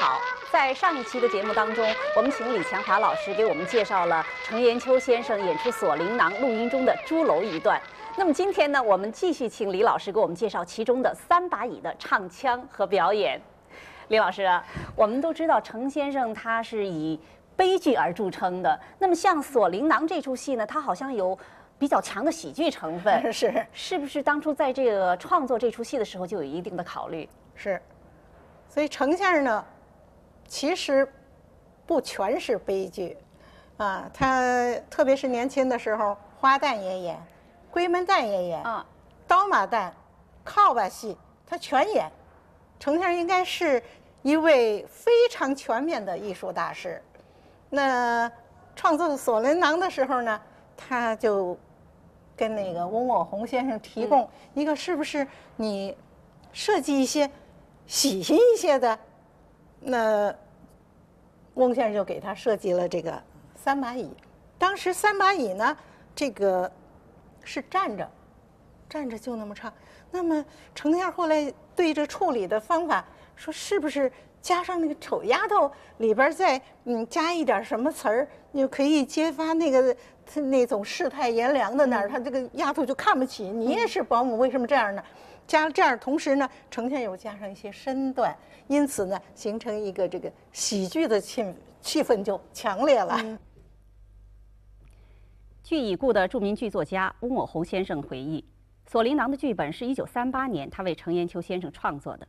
好！在上一期的节目当中，我们请李强华老师给我们介绍了程砚秋先生演出《锁麟囊》录音中的朱楼一段。那么今天呢，我们继续请李老师给我们介绍其中的三把椅的唱腔和表演。李老师啊，我们都知道程先生他是以悲剧而著称的。那么像《锁麟囊》这出戏呢，它好像有比较强的喜剧成分，是是不是？当初在这个创作这出戏的时候就有一定的考虑？是，所以程先生呢，其实不全是悲剧，啊，他特别是年轻的时候，花旦也演，闺门旦也演，啊，刀马旦、靠把戏他全演。程先生应该是一位非常全面的艺术大师。那创作《锁麟囊》的时候呢，他就跟那个翁我红先生提供一个，是不是你设计一些喜新一些的？那翁先生就给他设计了这个三把椅。当时三把椅呢，这个是站着，站着就那么唱。那么程先生后来对这处理的方法说，是不是加上那个丑丫头里边再嗯加一点什么词儿，就可以揭发那个他那种世态炎凉的那儿，他这个丫头就看不起你也是保姆，为什么这样呢？加这样，同时呢，呈现又加上一些身段，因此呢，形成一个这个喜剧的气气氛就强烈了。据已故的著名剧作家吴某红先生回忆，《锁麟囊》的剧本是一九三八年他为程砚秋先生创作的，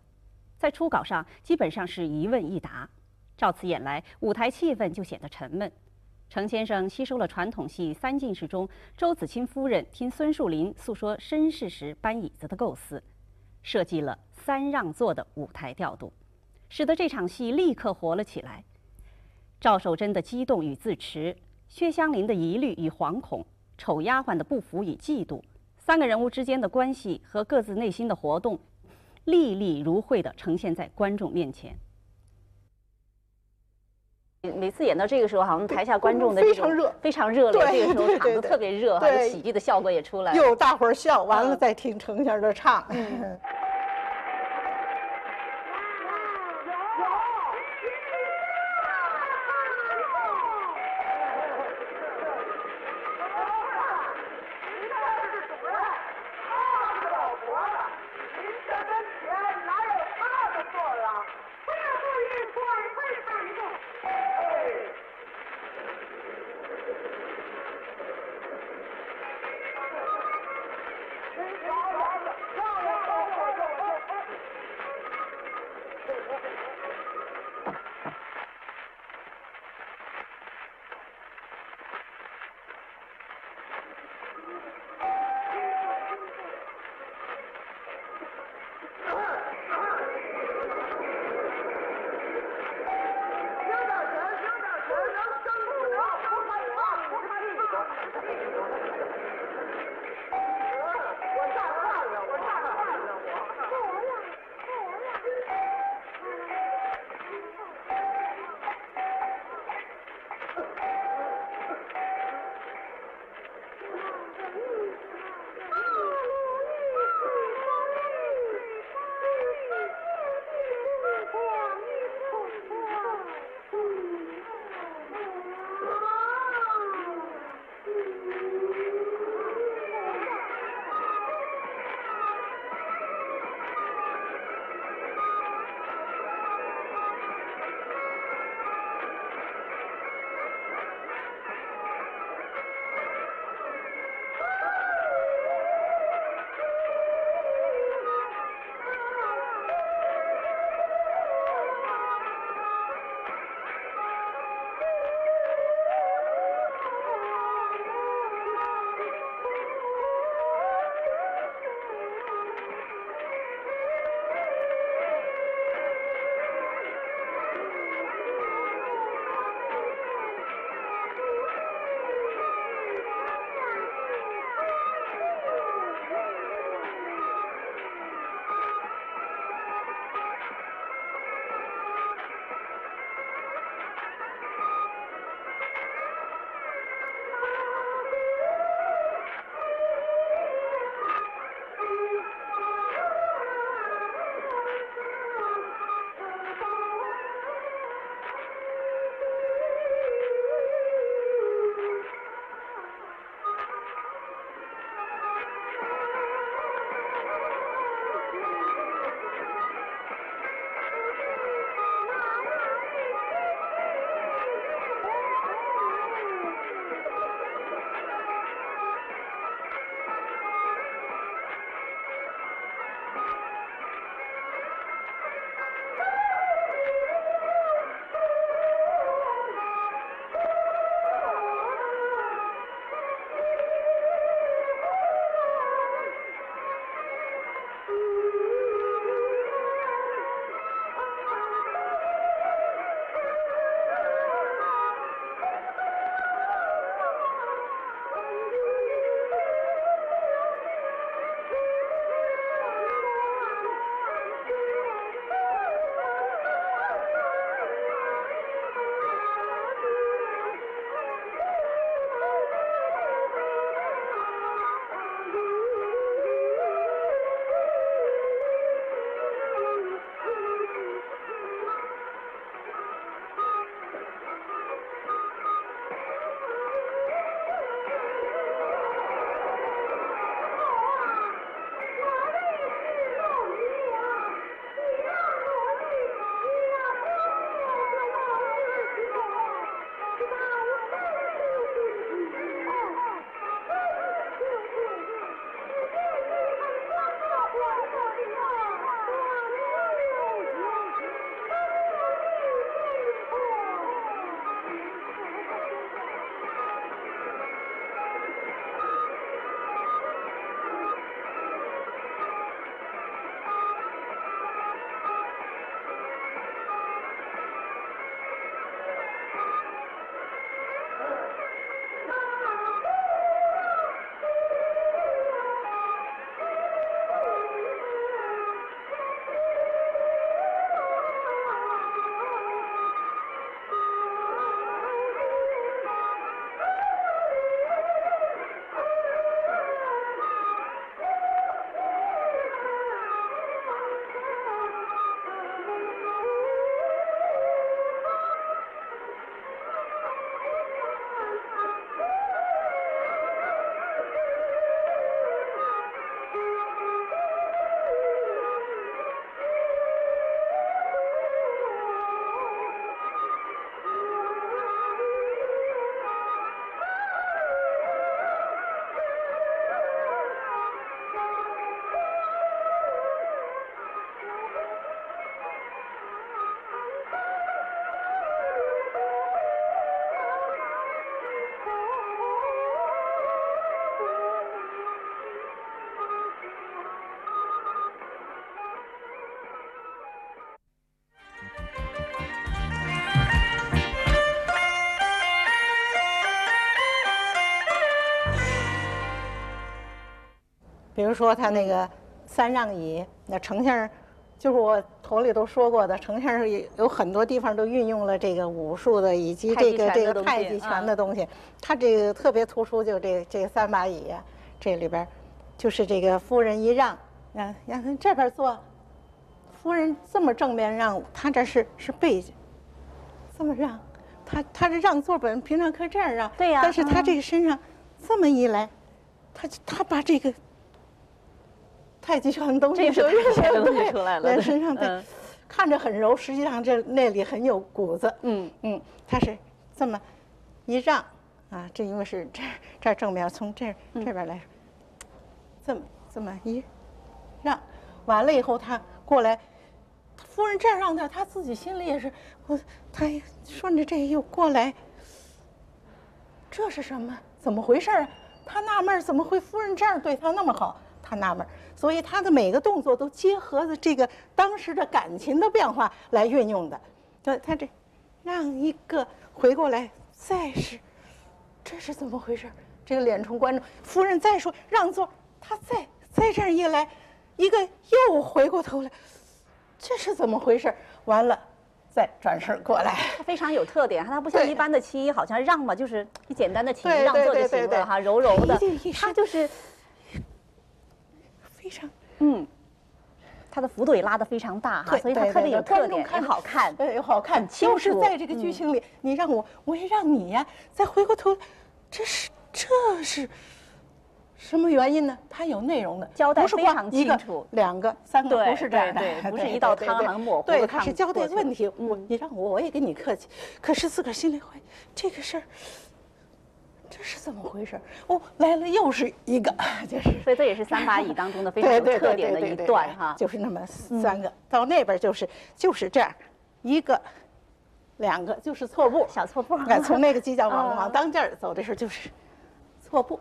在初稿上基本上是一问一答，照此演来，舞台气氛就显得沉闷。程先生吸收了传统戏《三进士》中周子清夫人听孙树林诉说身世时搬椅子的构思，设计了三让座的舞台调度，使得这场戏立刻活了起来。赵守贞的激动与自持，薛湘灵的疑虑与惶恐，丑丫鬟的不服与嫉妒，三个人物之间的关系和各自内心的活动，历历如绘地呈现在观众面前。每次演到这个时候，好像台下观众的非常热。非常热烈，这个时候场子特别热，还有对。喜剧的效果也出来了。又大伙儿笑，完了嗯。再听程先生的唱。如说他那个三让椅，那丞相就是我头里都说过的，丞相是有很多地方都运用了这个武术的以及这个这个太极拳的东西。他这个特别突出，就这这个三把椅呀，这里边就是这个夫人一让，啊，让他这边坐，夫人这么正面让，他这是是背，这么让，他他这让座本平常可这样让，对呀，但是他这个身上这么一来，他他把这个。太极拳的东西，这是太极东西出来了，在身上，对，看着很柔，实际上这那里很有骨子。嗯嗯，他是这么一让啊，这因为是这这正面，从这这边来，这么这么一让，完了以后他过来，夫人这样让他，他自己心里也是，我他顺着这又过来，这是什么？怎么回事啊？他纳闷怎么会夫人这样对他那么好？他纳闷所以他的每个动作都结合着这个当时的感情的变化来运用的。他，他这让一个回过来，再是，这是怎么回事？这个脸冲观众，夫人再说让座，他再再这样一来，一个又回过头来，这是怎么回事？完了，再转身过来，他非常有特点，他不像一般的七一，好像让嘛，就是一简单的请让座就行了哈，柔柔的，他就是。非常，嗯，他的幅度也拉得非常大哈，所以他特别有特点，也好看，对，又好看。就是在这个剧情里，你让我，我也让你呀。再回过头，这是这是什么原因呢？他有内容的交代非常清楚，两个、三个不是这样的，不是一道汤很模糊对，他是交代问题。我你让我，我也跟你客气。可是自个儿心里会这个事儿。这是怎么回事？哦，来了，又是一个，就是，所以这也是三把椅当中的非常有特点的一段哈，就是那么三个，到那边就是就是这样，一个，两个就是错步，小错步，哎，从那个犄角往往当间儿走的时候就是错步。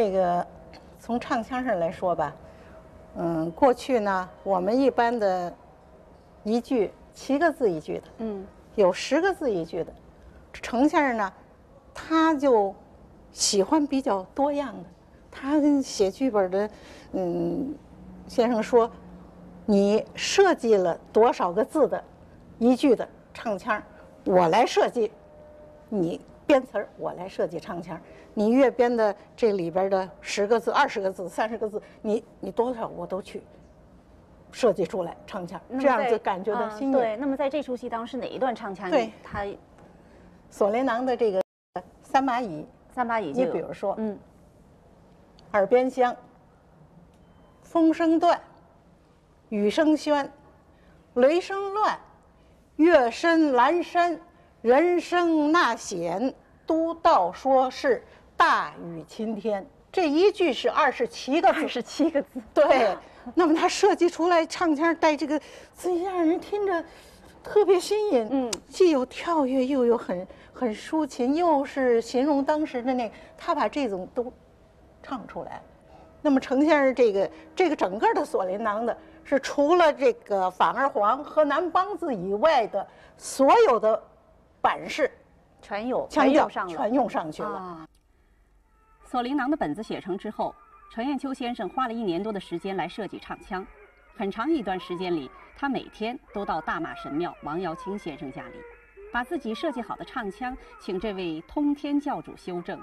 这个从唱腔上来说吧，嗯，过去呢，我们一般的一句七个字一句的，嗯，有十个字一句的，程先生呢，他就喜欢比较多样的。他跟写剧本的嗯先生说：“你设计了多少个字的一句的唱腔，我来设计，你编词儿，我来设计唱腔。”你越编的这里边的十个字、二十个字、三十个字，你你多少我都去设计出来唱腔，这样子感觉到新颖。对，那么在这出戏当中是哪一段唱腔？对，他锁麟囊的这个三把椅，三把椅。你比如说，嗯，耳边香，风声断，雨声喧，雷声乱，月深阑珊，人生那险，都道说是。大雨晴天，这一句是二十七个字，二十七个字。对，那么他设计出来唱腔带这个，所以让人听着特别新颖。嗯，既有跳跃，又有很很抒情，又是形容当时的那，他把这种都唱出来。那么程先生这个这个整个的锁麟囊的，是除了这个反二黄和南梆子以外的所有的版式，全有全用上了，全用上去了。《锁麟囊》的本子写成之后，程砚秋先生花了一年多的时间来设计唱腔。很长一段时间里，他每天都到大马神庙王耀卿先生家里，把自己设计好的唱腔请这位通天教主修正。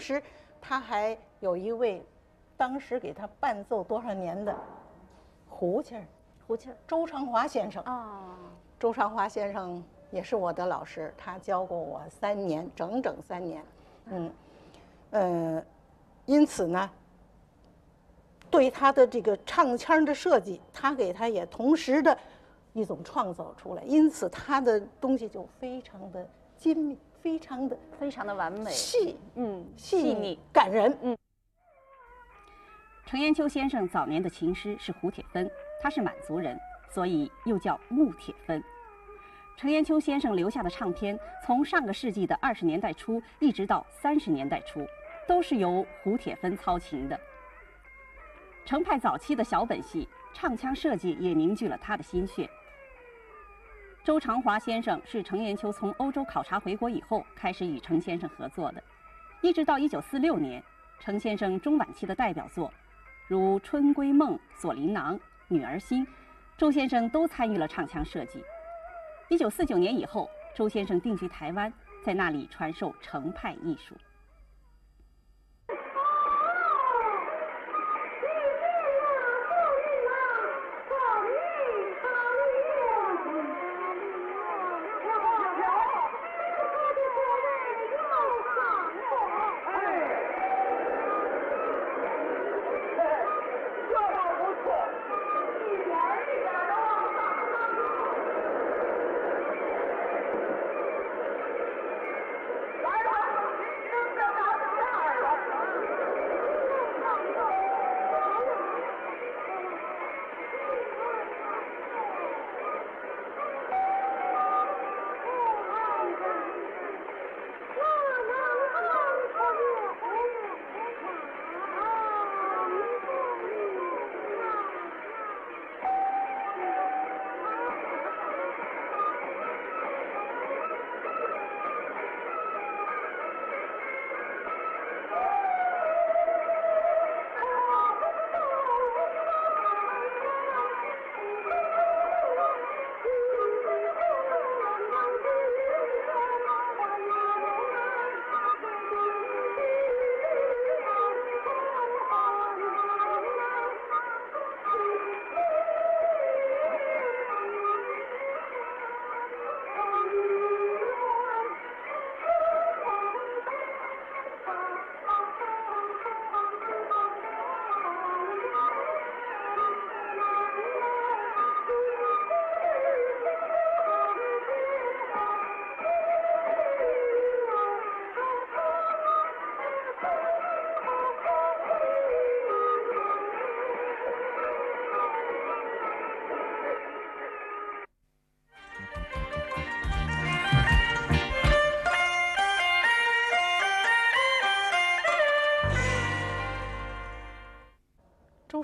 同时他还有一位当时给他伴奏多少年的胡琴儿，胡琴儿周长华先生。啊，周长华先生也是我的老师，他教过我三年，整整三年。嗯，呃，因此呢，对他的这个唱腔的设计，他给他也同时的一种创造出来，因此他的东西就非常的精密，非常的非常的完美，细嗯，细细腻。感人。嗯，程砚秋先生早年的琴师是胡铁芬，他是满族人，所以又叫穆铁芬。程砚秋先生留下的唱片，从上个世纪的二十年代初一直到三十年代初，都是由胡铁芬操琴的。程派早期的小本戏唱腔设计也凝聚了他的心血。周长华先生是程砚秋从欧洲考察回国以后开始与程先生合作的，一直到一九四六年，程先生中晚期的代表作，如《春闺梦》《锁麟囊》《女儿心》，周先生都参与了唱腔设计。一九四九年以后，周先生定居台湾，在那里传授程派艺术。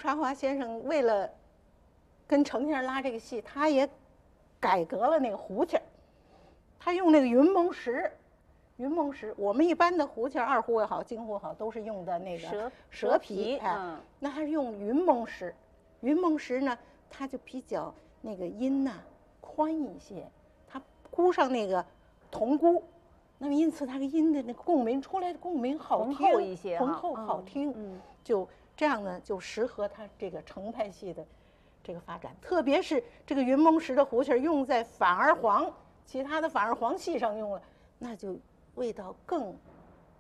周长华先生为了跟程先生拉这个戏，他也改革了那个胡琴儿，他用那个云梦石。云梦石，我们一般的胡琴儿，二胡也好，京胡也好，都是用的那个蛇蛇皮，哎，嗯，那还是用云梦石。云梦石呢，它就比较那个音呐、宽一些，它箍上那个铜箍，那么因此它的音的那个共鸣出来的共鸣好浑听厚一些浑厚好嗯听。嗯就这样呢，就适合他这个程派系的这个发展，特别是这个云梦石的胡琴儿用在反而黄，其他的反而黄戏上用了，那就味道更浓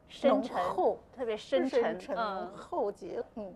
深沉厚，特别深沉，沉嗯。厚极了。嗯。